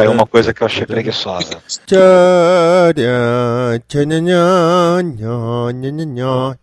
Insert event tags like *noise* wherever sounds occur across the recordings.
Aí uma coisa que eu achei preguiçosa.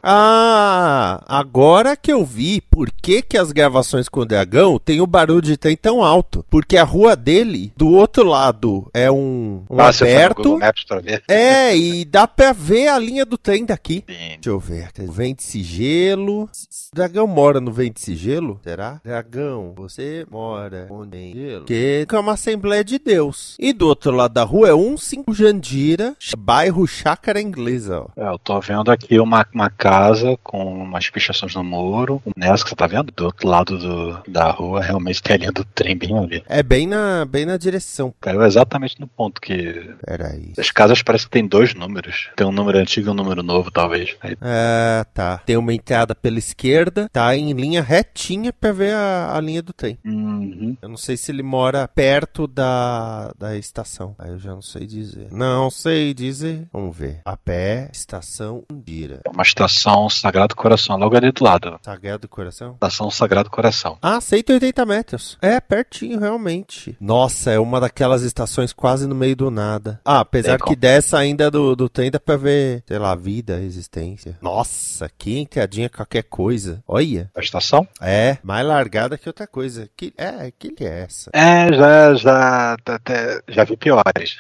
Ah, agora que eu vi por que, que as gravações com o dragão tem o barulho de trem tão alto. Porque a rua dele, do outro lado, é um, um Ah, você foi no aberto. Maps pra ver? É, e dá pra ver a linha do trem daqui. Sim. Deixa eu ver. Vente sigelo. Dragão mora no Vente sigelo? Será? Dragão, você mora onde tem gelo? Que é uma Assembleia de Deus. E do outro lado da rua é um 5 Jandira, bairro Chácara Inglesa, ó. É, eu tô vendo aqui uma, uma casa com umas pichações no muro. Nessa que você tá vendo? Do outro lado do, da rua, realmente tem a linha do trem bem ali. É bem na, bem na direção. Exatamente no ponto que. Peraí. As casas parecem que tem dois números. Tem um número antigo e um número novo, talvez. Aí, Ah, tá. Tem uma entrada pela esquerda, tá em linha retinha pra ver a, a linha do trem. Uhum. Eu não sei se ele mora perto da, da estação. Aí eu já não sei dizer. Não sei dizer. Vamos ver. A pé, estação Undira. É uma estação Sagrado Coração, logo ali do lado. Sagrado do Coração? Estação Sagrado Coração. Ah, 180 metros. É, pertinho, realmente. Nossa, é uma daquelas estações quase no meio do nada. Ah, apesar Tem que como. dessa ainda do, do trem dá pra ver, sei lá, vida, existência. Nossa, que entradinha qualquer coisa. Olha. A estação? É, mais largada que outra coisa. Que, é, que é essa? É, já, já, tá até, já vi piores.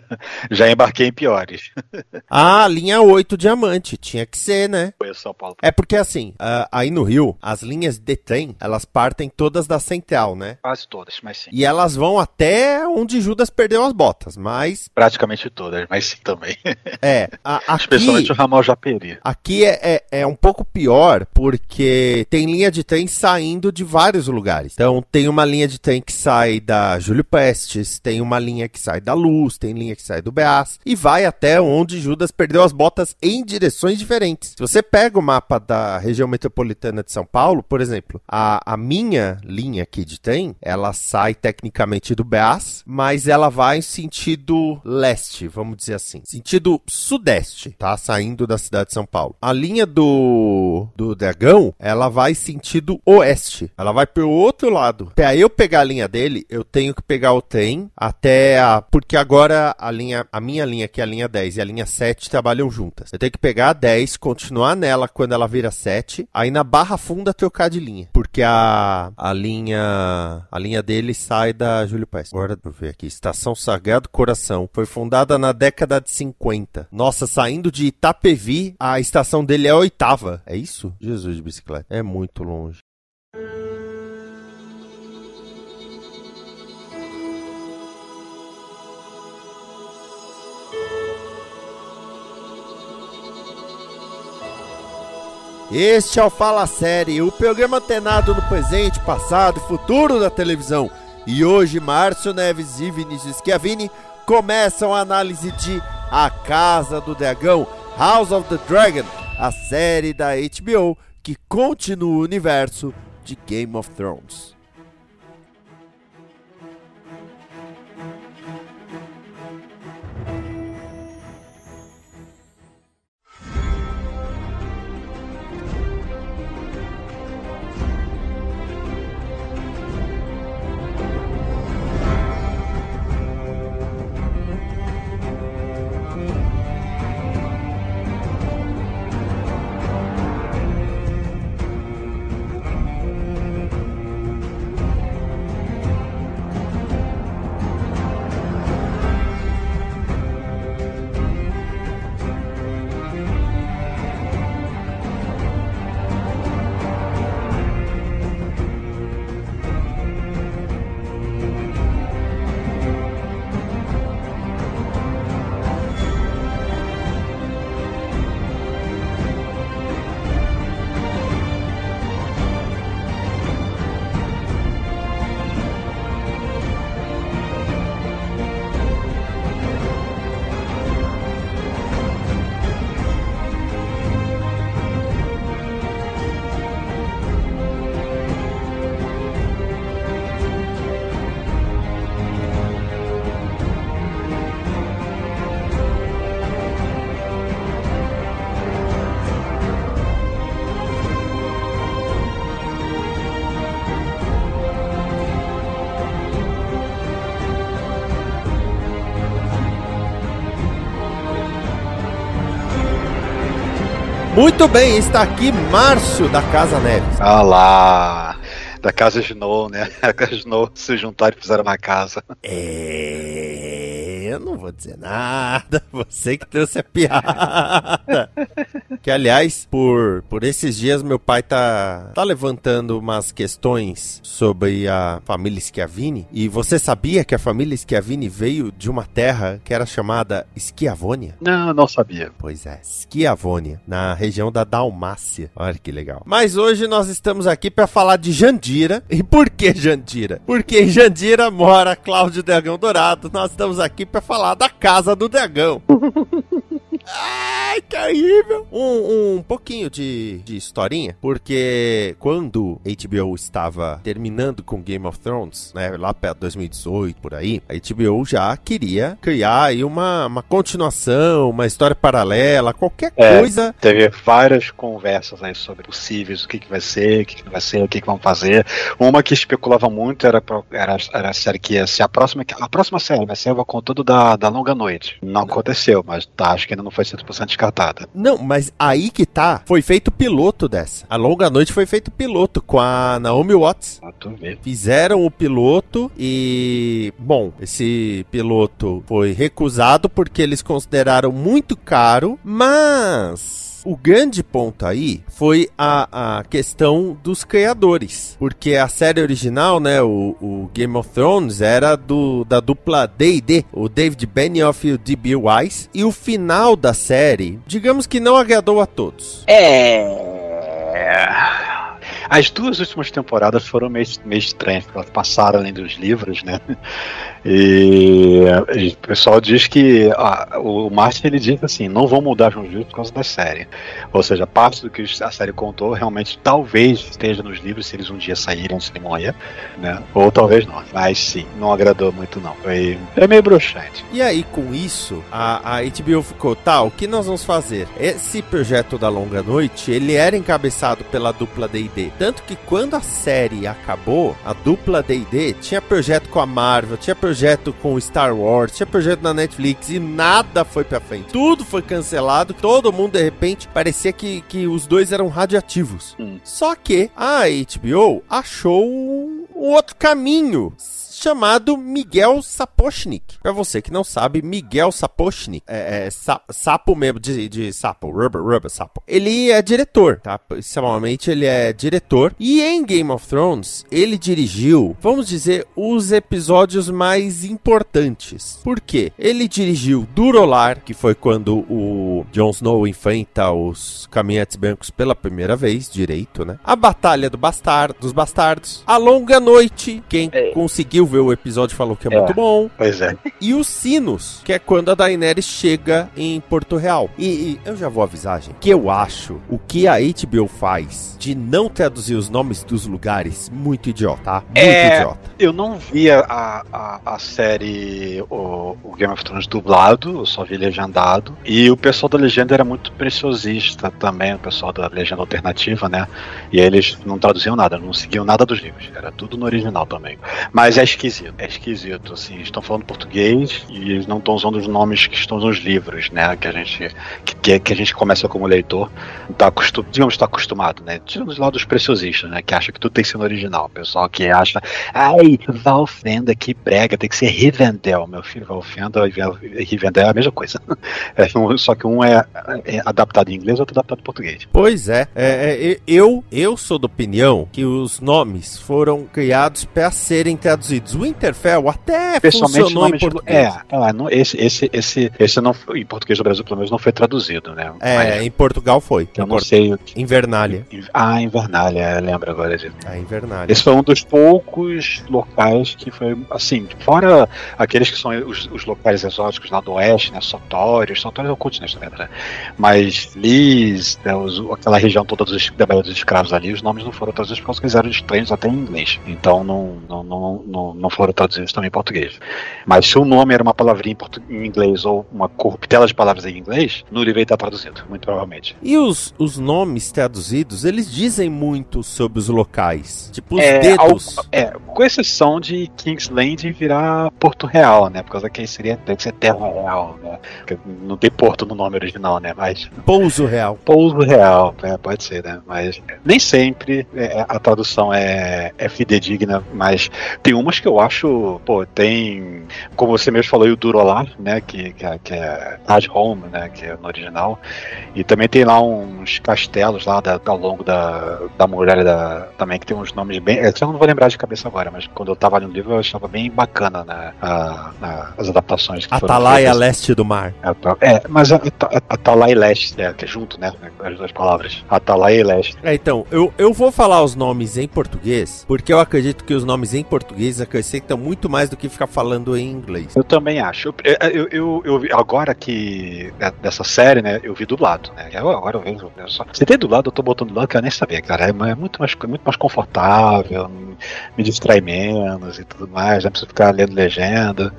*laughs* já embarquei em piores. *laughs* Ah, linha 8 diamante. Tinha que ser, né? Foi São Paulo. É porque assim, ah, aí no Rio, as linhas de trem, elas partem todas da central, né? Quase todas, mas sim. E elas vão até onde Judas perdeu as botas. Mas, Praticamente todas, mas sim também. *laughs* é, a- aqui, Especialmente o ramal Japeri. aqui é, é, é um pouco pior, porque tem linha de trem saindo de vários lugares. Então, tem uma linha de trem que sai da Júlio Prestes, tem uma linha que sai da Luz, tem linha que sai do Beas, e vai até onde Judas perdeu as botas em direções diferentes. Se você pega o mapa da região metropolitana de São Paulo, por exemplo, a, a minha linha aqui de trem, ela sai tecnicamente do Beas, mas ela vai em sentido leste, vamos dizer assim. Sentido sudeste, tá? Saindo da cidade de São Paulo. A linha do, do Dragão, ela vai sentido oeste. Ela vai pro outro lado. Pra eu pegar a linha dele, eu tenho que pegar o trem até a... Porque agora a linha, a minha linha, que é a linha 10 e a linha 7, trabalham juntas. Eu tenho que pegar a 10, continuar nela quando ela vira 7, aí na barra funda trocar de linha. Porque a, a linha a linha dele sai da Júlio Paz. Agora, deixa eu ver aqui. Estação Sagrado Coração. Foi fundada na década de 50. Nossa, saindo de Itapevi, a estação dele é a oitava. É isso? Jesus de bicicleta. É muito longe. Este é o Fala Série, o programa antenado no presente, passado e futuro da televisão. E hoje, Márcio Neves e Vinícius Schiavini começam a análise de A Casa do Dragão, House of the Dragon, a série da HBO que continua o universo de Game of Thrones. Muito bem, está aqui Márcio da Casa Neves. Ah lá, da casa Snow, né? *laughs* A casa Snow se juntaram e fizeram uma casa. É, eu não vou dizer nada, *laughs* você que trouxe a piada. Que aliás, por, por esses dias meu pai tá, tá levantando umas questões sobre a família Schiavini. E você sabia que a família Schiavini veio de uma terra que era chamada Schiavônia? Não, não sabia. Pois é, Schiavônia, na região da Dalmácia. Olha que legal. Mas hoje nós estamos aqui para falar de Jandira. E por que Jandira? Porque em Jandira mora Cláudio Dragão Dourado. Nós estamos aqui para falar da Casa do Dragão. *laughs* Ai, que horrível! Um, um pouquinho de, de historinha, porque quando HBO estava terminando com Game of Thrones, né, lá perto de 2018, por aí, a HBO já queria criar aí uma, uma continuação, uma história paralela, qualquer É. coisa. Teve várias conversas aí sobre possíveis, o que, que vai ser, o que, que não vai ser, o que, que vão fazer. Uma que especulava muito era, era, era a série que ia ser a próxima. A próxima série vai ser o conteúdo da, da Longa Noite. Não aconteceu, mas tá, acho que ainda não foi 100% descartada. Não, mas aí que tá, foi feito piloto dessa. A Longa Noite foi feito piloto com a Naomi Watts. Pra tu ver. Fizeram o piloto e, bom, esse piloto foi recusado porque eles consideraram muito caro, mas. O grande ponto aí foi a, a questão dos criadores. Porque a série original, né, o, o Game of Thrones, era do, da dupla D&D, o David Benioff e o D.B. Wise. E o final da série, digamos que não agradou a todos. É. As duas últimas temporadas foram meio, meio estranhas, porque elas passaram além dos livros, né? E, e o pessoal diz que ah, o Martin ele diz assim, não vão mudar os por causa da série. Ou seja, parte do que a série contou realmente talvez esteja nos livros se eles um dia saírem de morrer, né? Ou talvez não. Mas sim, não agradou muito não. Foi é meio broxante. E aí, com isso, a, a HBO ficou, tá, o que nós vamos fazer? Esse projeto da Longa Noite, ele era encabeçado pela dupla D&D. Tanto que quando a série acabou, a dupla D&D tinha projeto com a Marvel, tinha projeto com Star Wars, tinha projeto na Netflix e nada foi pra frente. Tudo foi cancelado, todo mundo, de repente, parecia que, que os dois eram radioativos. Hum. Só que a HBO achou um outro caminho chamado Miguel Sapochnik. Pra você que não sabe, Miguel Sapochnik é, é sa- sapo mesmo de, de sapo, rubber, rubber sapo. Ele é diretor, tá? Principalmente ele é diretor. E em Game of Thrones, ele dirigiu, vamos dizer, os episódios mais importantes. Por quê? Ele dirigiu Durolar, que foi quando o Jon Snow enfrenta os caminhantes brancos pela primeira vez, direito, né? A Batalha do Bastar, dos Bastardos. A Longa Noite, quem conseguiu o episódio falou que é, É. muito bom. Pois é. E os Sinos, que é quando a Daenerys chega em Porto Real. E, e eu já vou avisar, gente, que eu acho o que a HBO faz de não traduzir os nomes dos lugares muito idiota, tá? Muito É. idiota. Eu não vi a, a, a série, o, o Game of Thrones dublado, eu só vi legendado. E o pessoal da legenda era muito preciosista também, o pessoal da legenda alternativa, né? E eles não traduziam nada, não seguiam nada dos livros. Era tudo no original também. Mas é esquisito, é esquisito, assim. Estão falando português e eles não estão usando os nomes que estão nos livros, né? Que a gente, que, que a gente começa como leitor, tá acostum, digamos, está acostumado, né? Tirando lá dos preciosistas, né? Que acha que tudo tem no original. O pessoal que acha, ai, Valfenda, que brega, tem que ser Rivendell. Meu filho, Valfenda e Rivendell é a mesma coisa. *laughs* É, só que um é, é adaptado em inglês, outro adaptado em português. Pois é, é, é, eu, eu sou da opinião que os nomes foram criados para serem traduzidos. O Winterfell até funcionou em de- português. É, é, não, esse, esse, esse, esse não, foi- em português do Brasil, pelo menos, não foi traduzido, né? É, Mas em Portugal foi. eu não Por- sei. Invernália. Ah, Invernália, lembra agora disso. A Invernália. Esse foi um dos poucos locais que foi, assim, fora aqueles que são os, os locais exóticos lá do oeste, né? Sotórios, Sotórios é o continente, na verdade. Mas Liz, né, os- aquela região toda dos, da Baía dos Escravos ali, os nomes não foram traduzidos porque eles eram estranhos até em inglês. Então não, não, não, não, não foram traduzidos também em português. Mas se o nome era uma palavrinha em, em inglês ou uma corruptela de palavras em inglês, no livro está traduzido, muito provavelmente. E os, os nomes traduzidos, eles dizem muito sobre os locais. Tipo, os é, dedos. Ao, é, com exceção de Kingsland virar Porto Real, né? Por causa que seria, deve ser Terra Real, né? Porque não tem Porto no nome original, né? Mas. Pouso Real. Pouso Real, é, pode ser, né? Mas nem sempre é, a tradução é, é fidedigna, mas tem umas que eu acho, pô, tem. Como você mesmo falou, o Durolar, né? Que, que, é, que é Taj Home, né? Que é no original. E também tem lá uns castelos lá da, ao longo da, da muralha da, também, que tem uns nomes bem. Eu não vou lembrar de cabeça agora, mas quando eu tava no livro eu achava bem bacana né, a, a, as adaptações. Atalaia leste do mar. É, é mas Atalaia leste, é, que é junto, né? As duas palavras. Atalaia e leste. É, então, eu, eu vou falar os nomes em português, porque eu acredito que os nomes em português acrescentam muito mais do que ficar falando em inglês. Eu também acho. Eu, eu, eu, eu agora que é, dessa série, né, eu vi dublado, né? Eu, agora eu vejo. Eu só, se tem dublado, eu tô botando dublado que eu nem sabia, cara. É, é muito, mais, muito mais confortável, me distrai menos e tudo mais, não preciso ficar lendo legenda.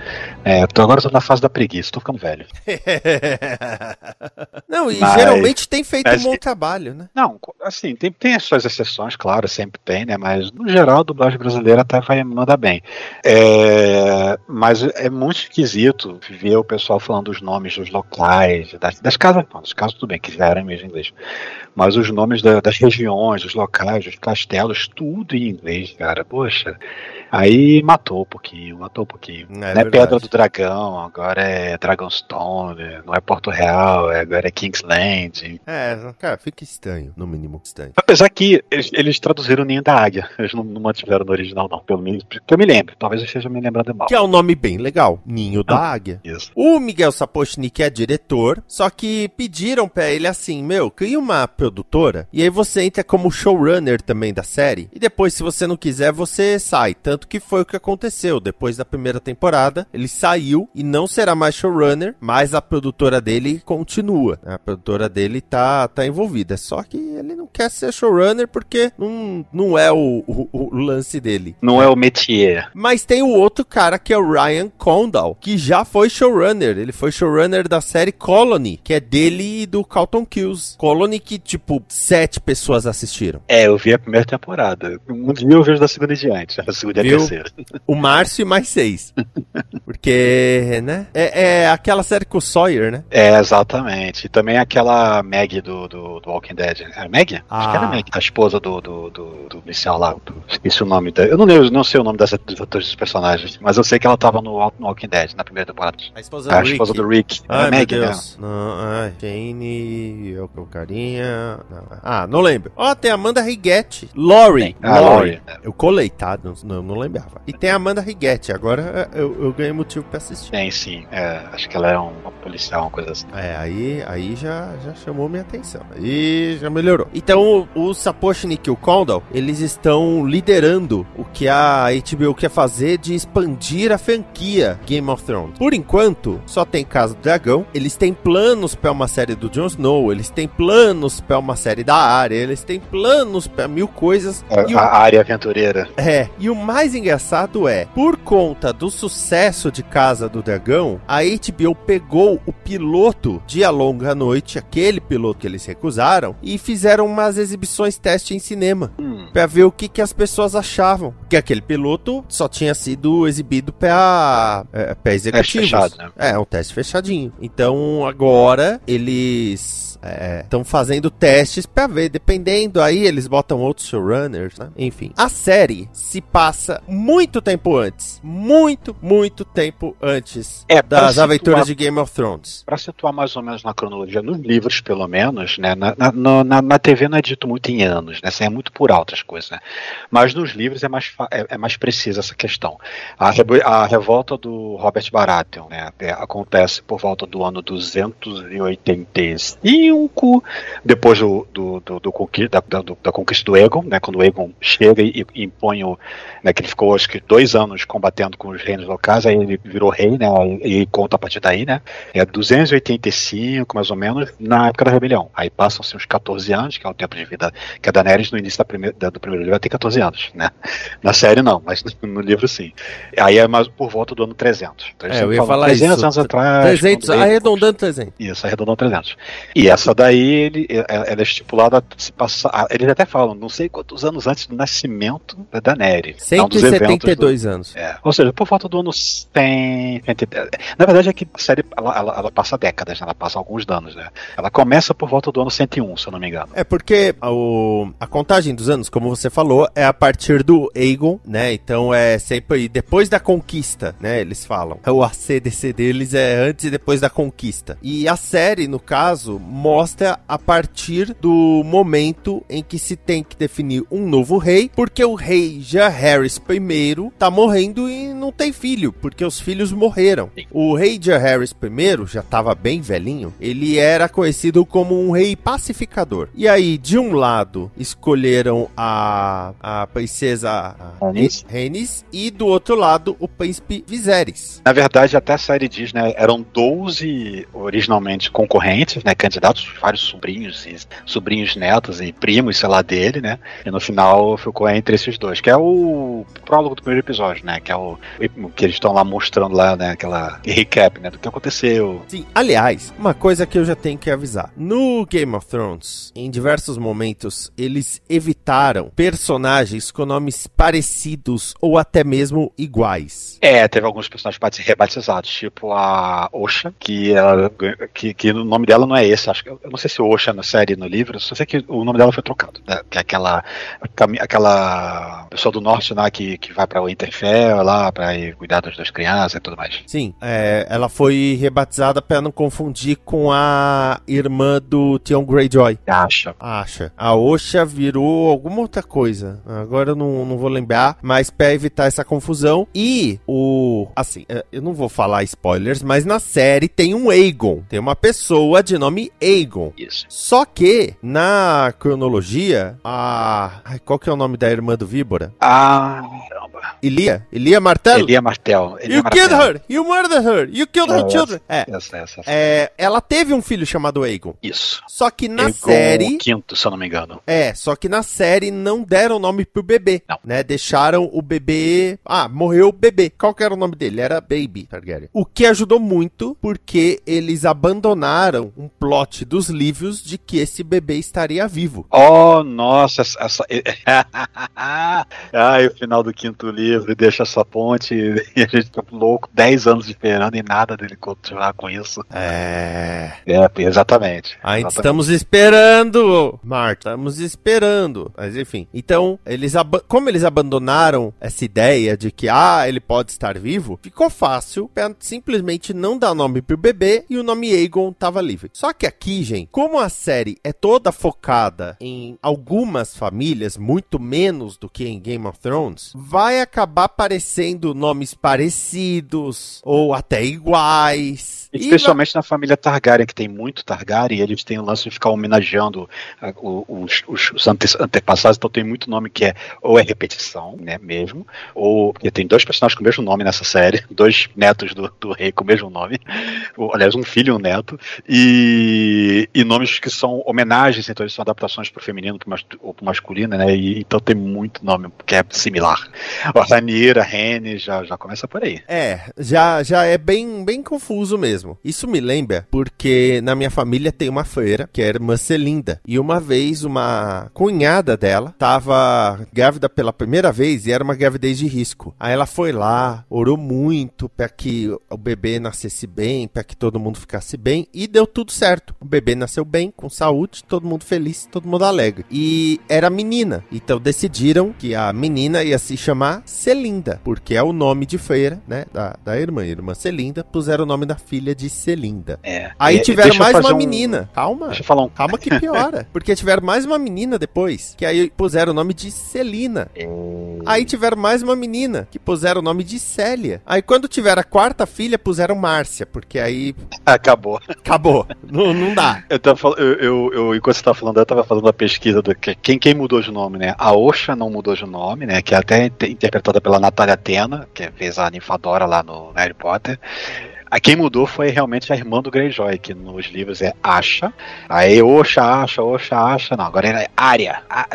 É, então agora eu tô na fase da preguiça, tô ficando velho. *laughs* não, e mas, geralmente tem feito um bom trabalho, né? Não, assim, tem, tem as suas exceções, claro, sempre tem, né? Mas no geral a dublagem brasileira até vai mandar bem. É, mas é muito esquisito ver o pessoal falando os nomes dos locais, das, das casas, não, das casas tudo bem, que já eram mesmo em inglês. Mas os nomes da, das regiões, dos locais, dos castelos, tudo em inglês, cara. Poxa. Aí matou um pouquinho, matou um pouquinho. É, não é Pedra do Dragão, agora é Dragonstone, não é Porto Real, agora é Kingsland. É, cara, fica estranho, no mínimo estranho. Apesar que eles, eles traduziram o Ninho da Águia, eles não, não, mantiveram no original, não, pelo menos que eu me lembro, talvez eu esteja me lembrando mal. Que é um nome bem legal, Ninho da ah, Águia. Isso. O Miguel Sapochnik é diretor, só que pediram pra ele assim, meu, cria uma produtora, e aí você entra como showrunner também da série, e depois se você não quiser, você sai, tanto tanto que foi o que aconteceu. Depois da primeira temporada, ele saiu e não será mais showrunner, mas a produtora dele continua. A produtora dele tá, tá envolvida. Só que ele não quer ser showrunner porque não, não é o, o, o lance dele. Não é o métier. Mas tem o outro cara que é o Ryan Condal, que já foi showrunner. Ele foi showrunner da série Colony, que é dele e do Carlton Kills. Colony que, tipo, sete pessoas assistiram. É, eu vi a primeira temporada. Um dia eu vejo da segunda em diante. A segunda e a terceira. *laughs* O Márcio e mais seis. *laughs* Porque, né? É, é, aquela série com o Sawyer, né? É, exatamente. E também aquela Maggie do, do, do Walking Dead. É Maggie? Ah. Acho que era ah. Maggie. A esposa do, do, do, do policial lá. Do, esqueci o nome dela. Eu não, lembro, não sei o nome das, dos atores dos personagens, mas eu sei que ela tava no, no Walking Dead, na primeira temporada. A esposa do, a Rick. Esposa do Rick. Ai, Maggie, meu Deus. Né? Não, ai, Jane, eu com carinha. Não. Ah, não lembro. Ó, oh, tem Amanda Righetti. Laurie. Ah, Laurie. Eu colei, tá? Não, não, não lembrava. E tem a Amanda Righetti. Agora eu, eu ganhei motivo pra assistir. Tem, sim. É, acho que ela é uma policial, uma coisa assim. É, aí, aí já, já chamou minha atenção. Aí já melhorou. Então, o, o Sapochnik e o Condal, eles estão liderando o que a HBO quer fazer de expandir a franquia Game of Thrones. Por enquanto, só tem Casa do Dragão. Eles têm planos para uma série do Jon Snow. Eles têm planos para uma série da área. Eles têm planos para mil coisas. A, a área aventureira. É. E o mais engraçado é, por conta do sucesso de Casa do Dragão, a HBO pegou o piloto de A Longa Noite, aquele piloto que eles recusaram, e fizeram umas exibições teste em cinema. Hum. Pra ver o que, que as pessoas achavam. Que aquele piloto só tinha sido exibido pra, é, pra executivos. Fechado, né? É, um teste fechadinho. Então agora eles estão é, fazendo testes para ver, dependendo aí eles botam outros showrunners, né? Enfim, a série se passa muito tempo antes, muito, muito tempo antes é, das situar, aventuras de Game of Thrones. Para situar mais ou menos na cronologia, nos livros pelo menos, né? Na, na, na, na TV não é dito muito em anos, né? Assim, é muito por altas coisas, né? Mas nos livros é mais, é, é mais precisa essa questão. A, a revolta do Robert Baratheon, né? É, acontece por volta do ano 285 triunfo depois do, do, do, do da, do, da, conquista do Egon, né, quando o Egon chega e, e impõe o. Né, que ele ficou acho que dois anos combatendo com os reinos locais, aí ele virou rei, né, e conta a partir daí, né, é 285 mais ou menos, na época da rebelião. Aí passam-se uns 14 anos, que é o tempo de vida que a Daenerys no início da primeira, da, do primeiro livro vai ter 14 anos, né, Na série não, mas no livro sim. Aí é mais por volta do ano 300. Então, é, eu ia falar 300 isso. anos atrás. 300, arredondando 300. Isso, arredondando 300. E essa daí, ele, é, ela é estipulada a se passar. Eles até falam, não sei quantos anos antes do nascimento da Daenerys. 172 do, anos. É, ou seja, por volta do ano 100. Na verdade é que a série ela, ela, ela passa décadas, né? ela passa alguns anos, né? Ela começa por volta do ano 101, se eu não me engano. É porque o, a contagem dos anos, como você falou, é a partir do Aegon, né? Então é sempre depois da conquista, né? Eles falam. O ACDC deles é antes e depois da conquista. E a série, no caso, mostra a partir do momento em que se tem que definir um novo rei, porque o rei já Harris I tá morrendo e não tem filho, porque os filhos morreram. O rei já Harris I já estava bem velhinho, ele era conhecido como um rei pacificador. E aí, de um lado, escolheram a, a princesa Rhaenys e do outro lado o príncipe Viserys. Na verdade, até a série diz, né, eram 12 originalmente concorrentes, né, candidatos, vários sobrinhos e sobrinhos netos e primos, sei lá, dele, né, e no final ficou entre esses dois, que é o prólogo do primeiro episódio, né, que é o que eles estão lá mostrando lá, né, aquela recap, né, do que aconteceu. Sim, aliás, uma coisa que eu já tenho que avisar. No Game of Thrones, em diversos momentos, eles evitaram personagens com nomes parecidos ou até mesmo iguais. É, teve alguns personagens rebatizados, tipo a Osha, que, ela, que, que o nome dela não é esse, acho que eu não sei se Osha na série no livro, só sei que o nome dela foi trocado, né, que é aquela aquela pessoa do norte lá que, que vai para Winterfell lá para cuidar das duas crianças e tudo mais. Sim, é, ela foi rebatizada para não confundir com a irmã do Theon Greyjoy. Acha. Acha. A Osha virou alguma outra coisa. Agora eu não, não vou lembrar, mas para evitar essa confusão. E o. Assim, é, eu não vou falar spoilers, mas na série tem um Aegon. Tem uma pessoa de nome Aegon. Isso. Só que, na cronologia, a. Ai, qual que é o nome da irmã do Víbora? Ah, caramba. Ilia? Ilia Martel? Ilia Martel. Ilia you Martel. killed her! You murdered her! You killed her children! É. Essa, essa, essa. É, ela teve um filho chamado Aegon. Isso. Só que na Aegon série. o quinto, se eu não me engano. É, só que na série não deram nome pro bebê. Não. Né? Deixaram o bebê. Ah, morreu o bebê. Qual que era o nome dele? Era Baby Targaryen. O que ajudou muito porque eles abandonaram um plot dos livros de que esse bebê estaria vivo. Oh, nossa, essa. *laughs* Ai, o final do quinto livro deixa essa ponte e *laughs* a gente fica louco, 10 anos esperando e nada dele continuar com isso. É. É, exatamente. Ainda estamos esperando, Marta. Estamos esperando. Mas enfim. Então, eles como eles abandonaram essa ideia de que, ah, ele pode estar vivo, ficou fácil pra simplesmente não dar nome pro bebê e o nome Aegon tava livre. Só que aqui, gente, como a série é toda focada em algumas famílias, muito menos do que em Game of Thrones, vai acabar aparecendo nomes parecidos ou até iguais. Especialmente na... família Targaryen, que tem muito Targaryen, eles têm o lance de ficar homenageando uh, os, os, os ante antepassados, então tem muito nome que é ou é repetição, né, mesmo, ou porque tem dois personagens com o mesmo nome nessa série, *laughs* dois netos do, do rei com o mesmo nome, ou, aliás, um filho e um neto, e, e nomes que são homenagens, então eles são adaptações para o feminino ou para o masculino, né, e, então tem muito nome que é similar. A Rhaenyra, a Rene, já, já começa por aí. É, já, já é bem, bem confuso mesmo. Isso me lembra porque na minha família tem uma feira que é irmã Celinda. E uma vez uma cunhada dela estava grávida pela primeira vez e era uma gravidez de risco. Aí ela foi lá, orou muito para que o bebê nascesse bem, para que todo mundo ficasse bem e deu tudo certo. O bebê nasceu bem, com saúde, todo mundo feliz, todo mundo alegre. E era menina. Então decidiram que a menina ia se chamar Celinda, porque é o nome de feira, né, da, da irmã, irmã Celinda, puseram o nome da filha de Celinda. É. Aí e, tiveram mais uma um... menina. Calma. Deixa eu falar um. Calma que piora. *laughs* porque tiveram mais uma menina depois, que aí puseram o nome de Celina. É... Aí tiveram mais uma menina, que puseram o nome de Célia. Aí quando tiveram a quarta filha, puseram Márcia, porque aí. Acabou. Acabou. não, não dá. *laughs* Eu tava falando, eu, eu, eu, enquanto você tava falando, eu tava falando da pesquisa do que quem, quem mudou de nome, né? A Osha não mudou de nome, né? Que é até interpretada pela Natália Tena, que fez a Ninfadora lá no Harry Potter. A quem mudou foi realmente a irmã do Greyjoy, que nos livros é Asha. Aí Osha, Asha, Osha, Asha. Não, agora é Arya. A,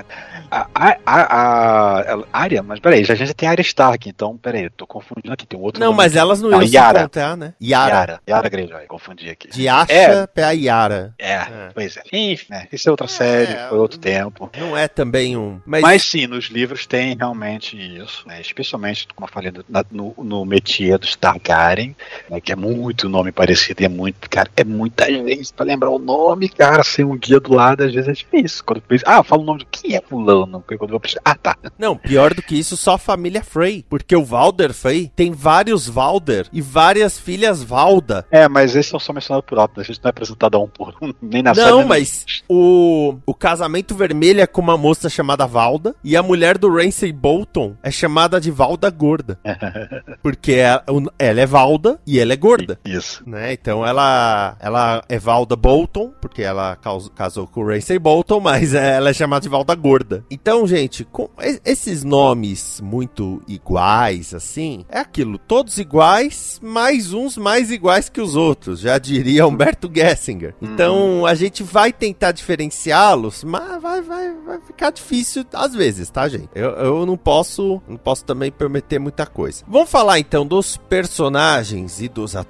a, a, a, a, Arya? Mas peraí, já a gente tem Arya Stark, então peraí, eu tô confundindo aqui, tem um outro Não, nome mas aqui. elas não, Não, iam Yara. se encontrar, né? Yara. Yara, Yara Greyjoy, confundi aqui. De Asha É. pra Yara. É, É. pois é. Enfim, né, isso é outra série, É, foi outro tempo. Não é também um. Mas, Mas sim, nos livros tem realmente isso, né? Especialmente, como eu falei, na- no, no métier dos Targaryen, né? que é muito nome parecido e é muito, cara, é muita gente pra lembrar o nome, cara, sem um guia do lado, às vezes é difícil. Quando eu penso, ah, eu falo o nome de quem é fulano, quando eu vou precisar, ah, tá. Não, pior do que isso, só a família Frey. Porque o Valder Frey tem vários Valder e várias filhas Valda. É, mas esses são só mencionados por alto, a gente não é apresentado um por um, *laughs* nem na série, Não, nem no- mas o, o casamento vermelho é com uma moça chamada Valda e a mulher do Ramsay Bolton é chamada de Valda Gorda. *laughs* Porque ela, ela é Valda e ela é gorda. Isso. Né? Então ela, ela é Valda Bolton, porque ela casou com o Ramsay Bolton, mas ela é chamada de Valda Gorda. Então, gente, com esses nomes muito iguais, assim, é aquilo, todos iguais, mais uns mais iguais que os outros, já diria Humberto Gessinger. Então, a gente vai tentar diferenciá-los, mas vai, vai, vai ficar difícil às vezes, tá, gente? Eu, eu não posso, não posso também prometer muita coisa. Vamos falar então dos personagens e dos atores.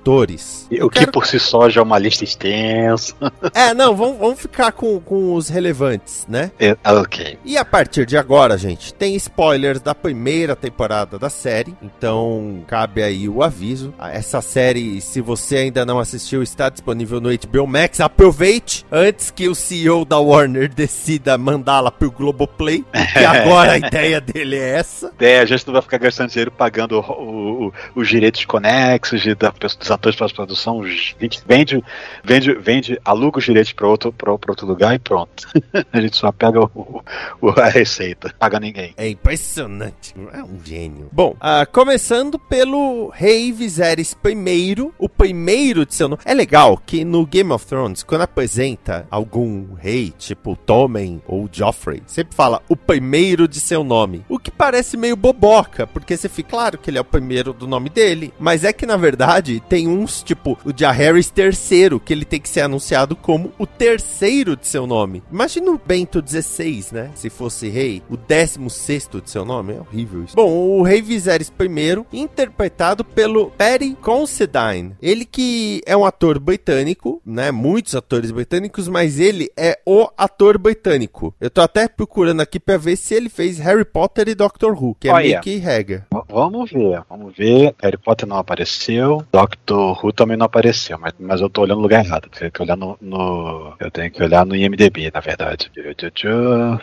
E O que Quero- por si só já é uma lista extensa. É, não, vamos, vamos ficar com, com os relevantes, né? É, ok. E a partir de agora, gente, tem spoilers da primeira temporada da série, então cabe aí o aviso. Ah, Essa série, se você ainda não assistiu, está disponível no HBO Max. Aproveite antes que o CEO da Warner decida mandá-la pro Globoplay, que *laughs* agora a ideia dele é essa. É, a gente não vai ficar gastando dinheiro pagando o- o- o- os direitos conexos de, da, dos atores para produção. A gente vende, vende, vende, aluga os direitos para outro, outro lugar e pronto. *laughs* a gente só pega o, o- a receita, paga ninguém. É impressionante. É um gênio. Bom, ah, começando pelo Rei Viserys I, o primeiro de seu nome. É legal que no Game of Thrones, quando apresenta algum rei, tipo Tommen ou Joffrey, sempre fala o primeiro de seu nome. O que parece meio boboca, porque você fica claro que ele é o primeiro do nome dele. Mas é que na verdade tem uns, tipo o Jaehaerys III, que ele tem que ser anunciado como o terceiro de seu nome. Imagina o Bento XVI, né? Se fosse rei, o 16 de seu nome. É horrível isso. Bom, o Rei Viserys I, interpretado pelo Perry Considine. Ele que é um ator britânico, né? Muitos atores britânicos, mas ele é o ator britânico. Eu tô até procurando aqui pra ver se ele fez Harry Potter e Doctor Who, que é Olha. Mickey Hager. V- Vamos ver, vamos ver. Harry Potter não apareceu, Doctor Who também não apareceu, mas, mas eu tô olhando no lugar errado. Eu tenho que olhar no, no- eu tenho que olhar no IMDb, na verdade.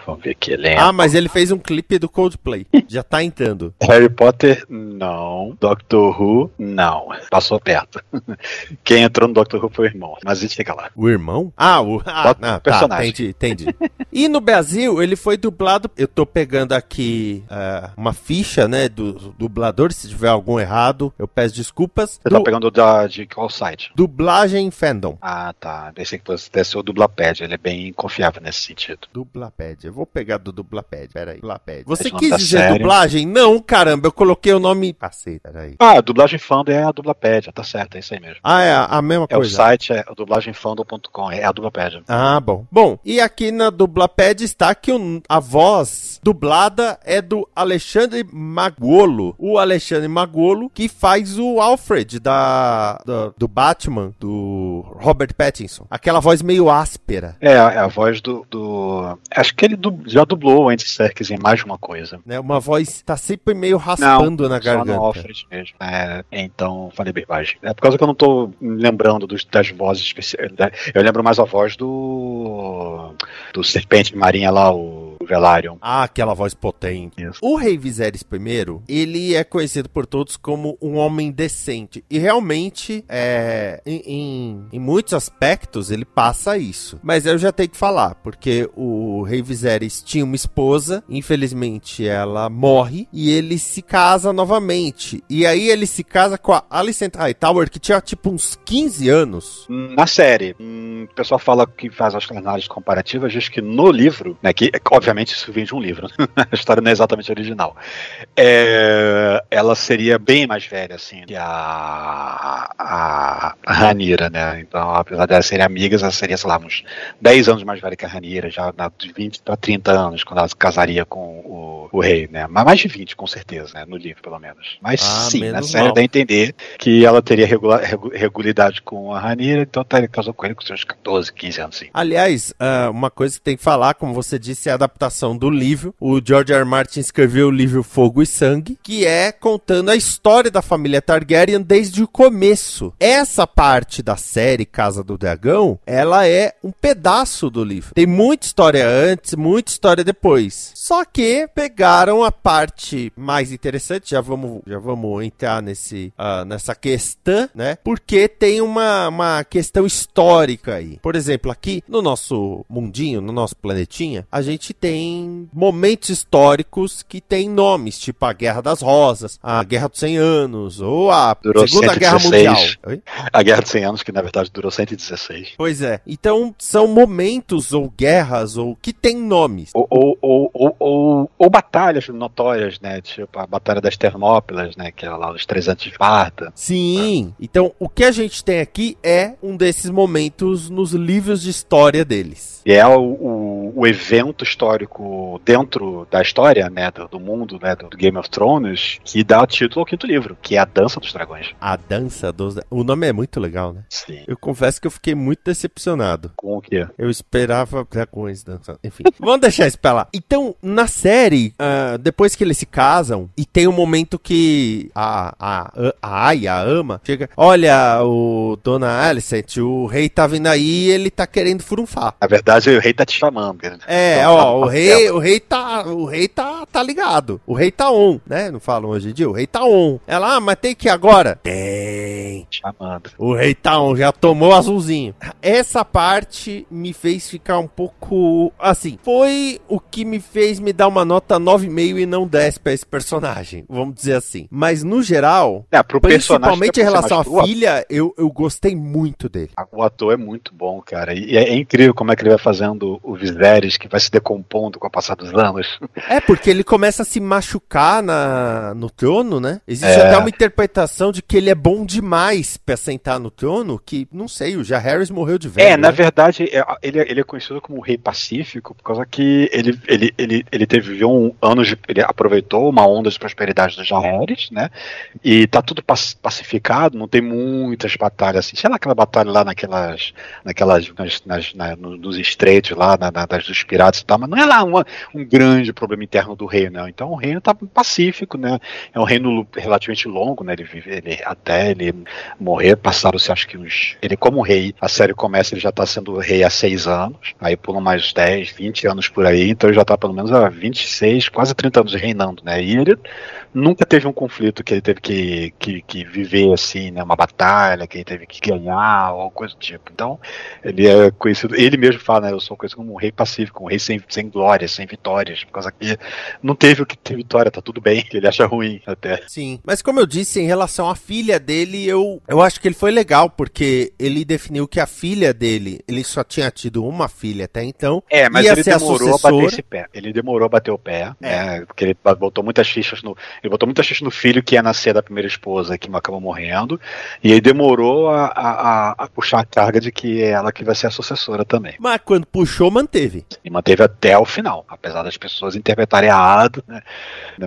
Vamos ver aqui, elenco. Ah, mas ele fez um clipe do Coldplay. Já tá entrando. *laughs* Harry Potter, não. Doctor Who, não. Passou perto. *laughs* Quem entrou no Doctor Who foi o irmão, mas a gente chega lá. O irmão? Ah, o ah, ah, tá, personagem. entendi, entendi. e no Brasil, ele foi dublado. Eu tô pegando aqui ah, uma ficha, né, do dublador. Se tiver algum errado, eu peço desculpas. Você Do- tá pegando da, de qual site? Dublagem Fandom. Ah, tá. Pensei que fosse desse o Dublapad, ele é bem confiável nesse sentido. Dublapad. Eu vou pegar do Dublapad. Pera aí. Dublapad. Você quis tá dizer sério. dublagem? Não, caramba. Eu coloquei o nome. Cacete, peraí. Ah, a dublagem fandom é a Dublapad, tá certo, é isso aí mesmo. Ah, é a, a mesma É o coisa. site, é o dublagemfandom.com, é a Dublapad. Ah, bom. Bom, e aqui na Dublapad está que a voz dublada é do Alexandre Magolo. O Alexandre Magolo que faz o Alfred da, da- do Batman, do Robert Pattinson. Aquela voz meio áspera, É, é a voz do. do- Acho que ele du- já dublou o Andy Serkis em mais de uma coisa. né? Uma voz tá sempre meio raspando na Só no garganta. Alfred mesmo. É, então, falei bobagem. É por causa que eu não tô lembrando dos, das vozes especiais. Eu lembro mais a voz do. do Serpente Marinha lá, o Velaryon. Ah, aquela voz potente. Isso. O Rei Viserys I, ele é conhecido por todos como um homem decente. E realmente, é, em, em- em muitos aspectos, ele passa isso. Mas eu já tenho que falar, porque o Rei Viserys tinha uma esposa, infelizmente ela morre, e ele se casa novamente. E aí ele se casa com a Alicent Hightower, que tinha tipo uns 15 anos. Na série, hum, o pessoal fala que faz as análises comparativas, diz que no livro, né, que obviamente isso vem de um livro, *laughs* a história não é exatamente original, é, ela seria bem mais velha, assim, que a, a, a Ranira, né? Então, apesar de elas serem amigas, ela seria, sei lá, uns 10 anos mais velha que a Ranira, já de 20 para 30 anos, quando ela se casaria com o, o rei, né? Mas mais de 20, com certeza, né? No livro, pelo menos. Mas Ah, sim, na menos série dá a entender que ela teria regula- regu- regularidade com a Ranira, então ela casou com ele com seus 14, 15 anos, sim. Aliás, ah, uma coisa que tem que falar, como você disse, é a adaptação do livro. O George R. R. Martin escreveu o livro Fogo e Sangue, que é contando a história da família Targaryen desde o começo. Essa parte da série Casa do Dragão, ela é um pedaço do livro. Tem muita história antes, muita história depois. Só que pegaram a parte mais interessante, já vamos, já vamos entrar nesse, ah, nessa questão, né? Porque tem uma, uma questão histórica aí. Por exemplo, aqui no nosso mundinho, no nosso planetinha, a gente tem momentos históricos que tem nomes, tipo a Guerra das Rosas, a Guerra dos 100 Anos, ou a Durou Segunda Guerra 116. Mundial. Oi? A Guerra de 100 Anos, que na verdade durou 116. Pois é. Então, são momentos ou guerras ou que tem nomes. Ou, ou, ou, ou, ou, batalhas notórias, né? Tipo a Batalha das Termópilas, né? Que era lá os três antes de Esparta. Sim. Então, o que a gente tem aqui é um desses momentos nos livros de história deles. E é o, o, o evento histórico dentro da história, né? Do, do mundo, né? Do, do Game of Thrones, que dá o título ao quinto livro, que é a Dança dos Dragões. A dança dos. O nome é muito legal, né? Sim. Eu confesso que eu fiquei muito decepcionado. Com o quê? Eu esperava dragões dançando. Enfim, *laughs* vamos deixar isso pra lá. Então, na série, ah, depois que eles se casam, e tem um momento que a, a, a Aya, a ama, chega. Olha, o Dona Alicent, o rei tá vindo aí e ele tá querendo furunfar. Na verdade, o rei tá te chamando. né? É, Então, ó, tá o rei, papel. o rei tá, o rei tá, tá ligado. O rei tá on, né? Não falam hoje em dia, o rei tá on. Ela, ah, mas tem que ir agora? Tem. Chamando. O rei tá on, já tomou azulzinho. Essa parte me fez ficar um pouco, assim, foi o que me fez me dar uma nota 9,5 e não 10 pra esse personagem, vamos dizer assim. Mas no geral, É, pro personagem. principalmente em é relação à filha, eu, eu gostei muito dele. O ator é muito bom, cara. E é, é incrível como é que ele vai fazendo o Viserys, que vai se decompondo com o passar dos anos. É, porque ele começa a se machucar na, no trono, né? Existe É. até uma interpretação de que ele é bom demais pra sentar no trono, que, não sei, o Ja Harris morreu de velho. É, na né? verdade, é, ele, é- ele é conhecido como o Rei Pacífico por causa que ele, ele, ele, ele teve viveu um anos de, ele aproveitou uma onda de prosperidade dos Jaehaerys, né? E tá tudo pac- pacificado, não tem muitas batalhas assim. Sei lá aquela batalha lá naquelas naquelas nas, nas- na- no- nos estreitos lá na, na- das dos piratas e tal, mas não é lá uma- um grande problema interno do reino, não. Então o reino tá pacífico, né? É um reino relativamente longo, né? Ele vive ele, até ele morrer, passaram-se acho que uns. Ele, como rei, a série começa, ele já tá sendo rei há seis anos, aí pulam mais 10, 20 anos por aí, então ele já tá pelo menos há 26, quase 30 anos reinando, né? E ele nunca teve um conflito que ele teve que, que, que viver assim, né? Uma batalha que ele teve que ganhar ou coisa do tipo. Então, ele é conhecido, ele mesmo fala, né? Eu sou conhecido como um rei pacífico, um rei sem, sem glórias, sem vitórias, por causa que não teve o que ter vitória, tá tudo bem, *laughs* ele acha ruim até. Sim, mas como eu disse, em relação à filha dele, eu, eu acho que ele foi legal, porque ele definiu que a filha dele, ele só tinha tido uma filha até então. É, mas ele ser a demorou a bater esse pé. Ele demorou a bater o pé, É. né? Porque ele botou muitas fichas no. Ele botou muitas fichas no filho que ia nascer da primeira esposa, que acabou morrendo. E ele demorou a, a, a- a puxar a carga de que é ela que vai ser a sucessora também. Mas quando puxou, manteve. E manteve até o final. Apesar das pessoas interpretarem errado, né?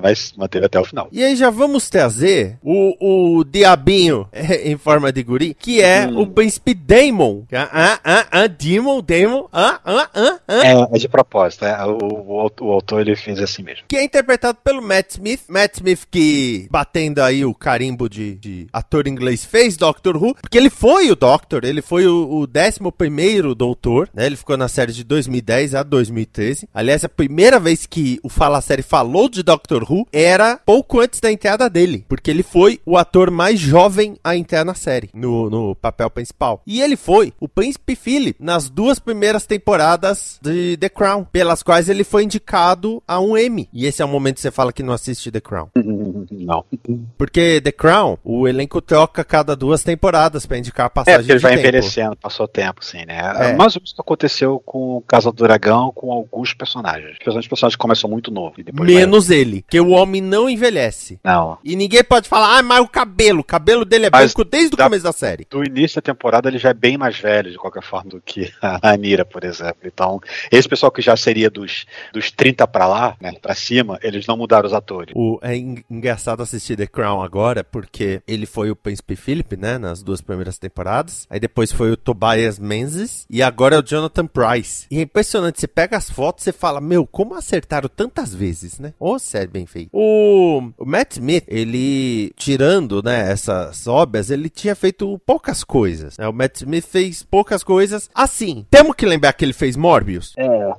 Mas manteve até o final. E aí já vamos trazer o, o diabinho *laughs* em forma de guri, que é Hum. o príncipe Daemon. Ah, ah, ah, ah, Daemon, Daemon, ah, ah, ah, ah. É, é de propósito, né? O, o, o autor ele fez assim mesmo. Que é interpretado pelo Matt Smith. Matt Smith que, batendo aí o carimbo de, de ator inglês, fez Doctor Who. Porque ele foi o Doctor, ele foi o, o 11º doutor, né? Ele ficou na série de 2010 a 2013. Aliás, a primeira vez que o Fala Série falou de Doctor Who era pouco antes da entrada dele. Porque ele foi o ator mais jovem a entrar na série, no, no papel principal. E ele foi o Príncipe Philip nas duas primeiras temporadas de The Crown, pelas quais ele foi indicado a um Emmy. E esse é o momento que você fala que não assiste The Crown. *laughs* Não. Porque The Crown, o elenco troca cada duas temporadas pra indicar a É, passagem porque ele vai tempo. envelhecendo. Passou tempo, assim, né? É. Mais ou menos o que aconteceu com Casa do Dragão, com alguns personagens. Os personagens começam muito novo depois vai- Menos ele, que o homem não envelhece. Não. E ninguém pode falar, ah, mas o cabelo, o cabelo dele é Mas branco desde o começo da série. Do início da temporada ele já é bem mais velho, de qualquer forma, do que a *laughs* Anira, por exemplo. Então, esse pessoal que já seria dos, dos 30 pra lá, né, pra cima, eles não mudaram os atores. O, é en- engraçado assistir The Crown agora, porque ele foi o Príncipe Philip, né, nas duas primeiras temporadas. Aí depois foi o Tobias Menzies e agora é o Jonathan Price. E é impressionante, você pega as fotos e fala, meu, como acertaram tantas vezes, né? Ô, sério, bem feito. O, o Matt Smith, ele, tirando, né, essas obras, ele tinha feito poucas coisas. né? O Matt Smith fez poucas coisas. Assim, temos que lembrar que ele fez Morbius.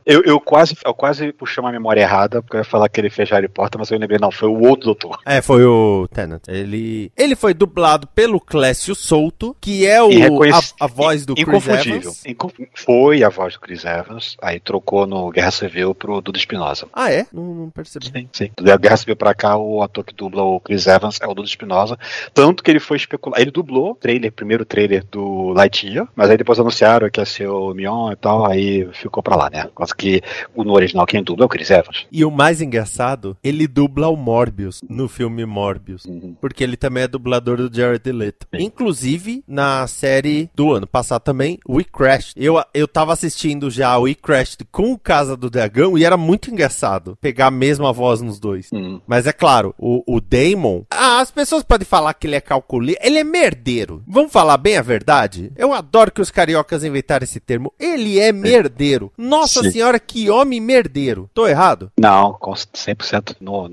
Eu, eu, quase, eu quase puxei uma memória errada, porque eu ia falar que ele fez Harry Potter, mas eu lembrei, não, foi o outro doutor. É, foi o Tennant. Ele, ele foi dublado pelo Clécio Souto, que é o, a, a voz do Chris Inconfundível. Evans. Inconf- Foi a voz do Chris Evans, aí trocou no Guerra Civil pro Dudu Espinosa. Ah, é? Não, não percebi. Sim, sim. Da Guerra Civil pra cá, o ator que dubla o Chris Evans é o Dudu Espinosa. Tanto que ele foi especular. Ele dublou o trailer, primeiro trailer do Lightyear, mas aí depois anunciaram que ia ser o Mion e tal, aí ficou pra lá, né? Por causa que no original quem dubla é o Chris Evans. E o mais engraçado, ele dubla o Morbius no filme Morbius. Uhum. Porque ele também é dublador do Jared Leto. Sim. Inclusive, na série do ano passado também, We Crashed. Eu, eu tava assistindo já We Crashed com o Casa do Dragão e era muito engraçado pegar a mesma voz nos dois. Uhum. Mas é claro, o, o Damon. Ah, as pessoas podem falar que ele é calculista. Ele é merdeiro. Vamos falar bem a verdade? Eu adoro que os cariocas inventaram esse termo. Ele é merdeiro. Nossa Sim. senhora, que homem merdeiro. Tô errado? Não, com 100% no,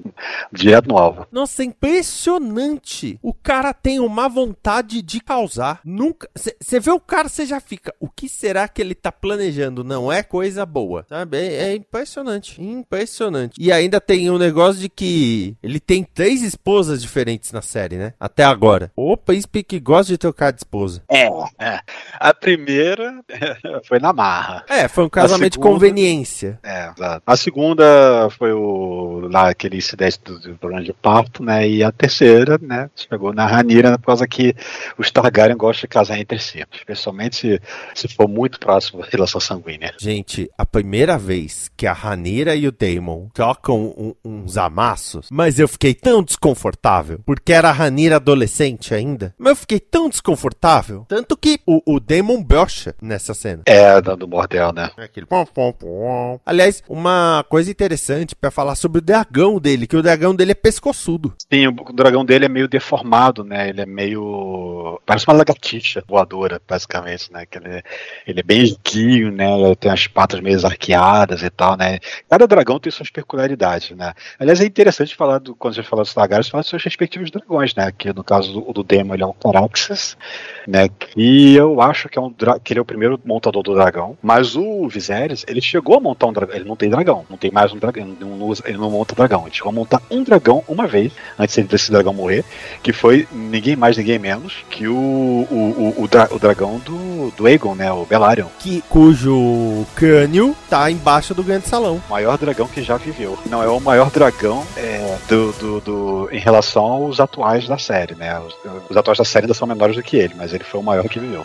direto no alvo. Nossa, é impressionante. O cara tem uma vontade de causar. Nunca. Você vê o cara, você já fica. O que será que ele tá planejando? Não é coisa boa. Sabe? É, impressionante. Impressionante. E ainda tem um negócio de que ele tem três esposas diferentes na série, né? Até agora. O príncipe que gosta de trocar de esposa. É, é. A primeira *laughs* foi na marra. É, foi um casamento de segunda- conveniência. É, exato. A segunda foi o lá aquele incidente do, do problema de parto, né? E a terceira, né? Chegou na Ranira por causa que os Targaryen gostam de casar entre si, especialmente se, se for muito próximo da relação sanguínea. Gente, a primeira vez que a Ranira e o Daemon trocam um- uns amassos, mas eu fiquei tão desconfortável, porque era a Ranira adolescente ainda, mas eu fiquei tão desconfortável, tanto que o, o Daemon brocha nessa cena. É, do, do bordel, né? É Aquele pom, pom, pom. Aliás, uma coisa interessante pra falar sobre o dragão dele, que o dragão dele é pescoçudo. Sim, o dragão dele é meio deformado, né? Ele é meio. Parece uma lagartixa voadora, basicamente, né? Que ele, ele é bem esguio, né? Ele tem as patas meio arqueadas e tal, né? Cada dragão tem suas peculiaridades, né? Aliás, é interessante falar do, quando a gente fala dos Targaryens, falar dos seus respectivos dragões, né? Que no caso do, do Demon ele é um Caraxes, né? E eu acho que, é um que ele é o primeiro montador do dragão, mas o Viserys, ele chegou a montar um dragão, ele não tem dragão, não tem mais um dragão, ele não, usa- ele não monta dragão, ele chegou a montar um dragão uma vez, antes desse dragão morrer, que foi ninguém mais, ninguém menos que o, o, o, o, dra- o dragão do, do Aegon, né? O Belarion. Que, cujo crânio tá embaixo do grande salão. O maior dragão que já viveu. Não é o maior dragão é, do, do, do- em relação aos atuais da série, né? Os, os atuais da série ainda são menores do que ele, mas ele foi o maior que viveu.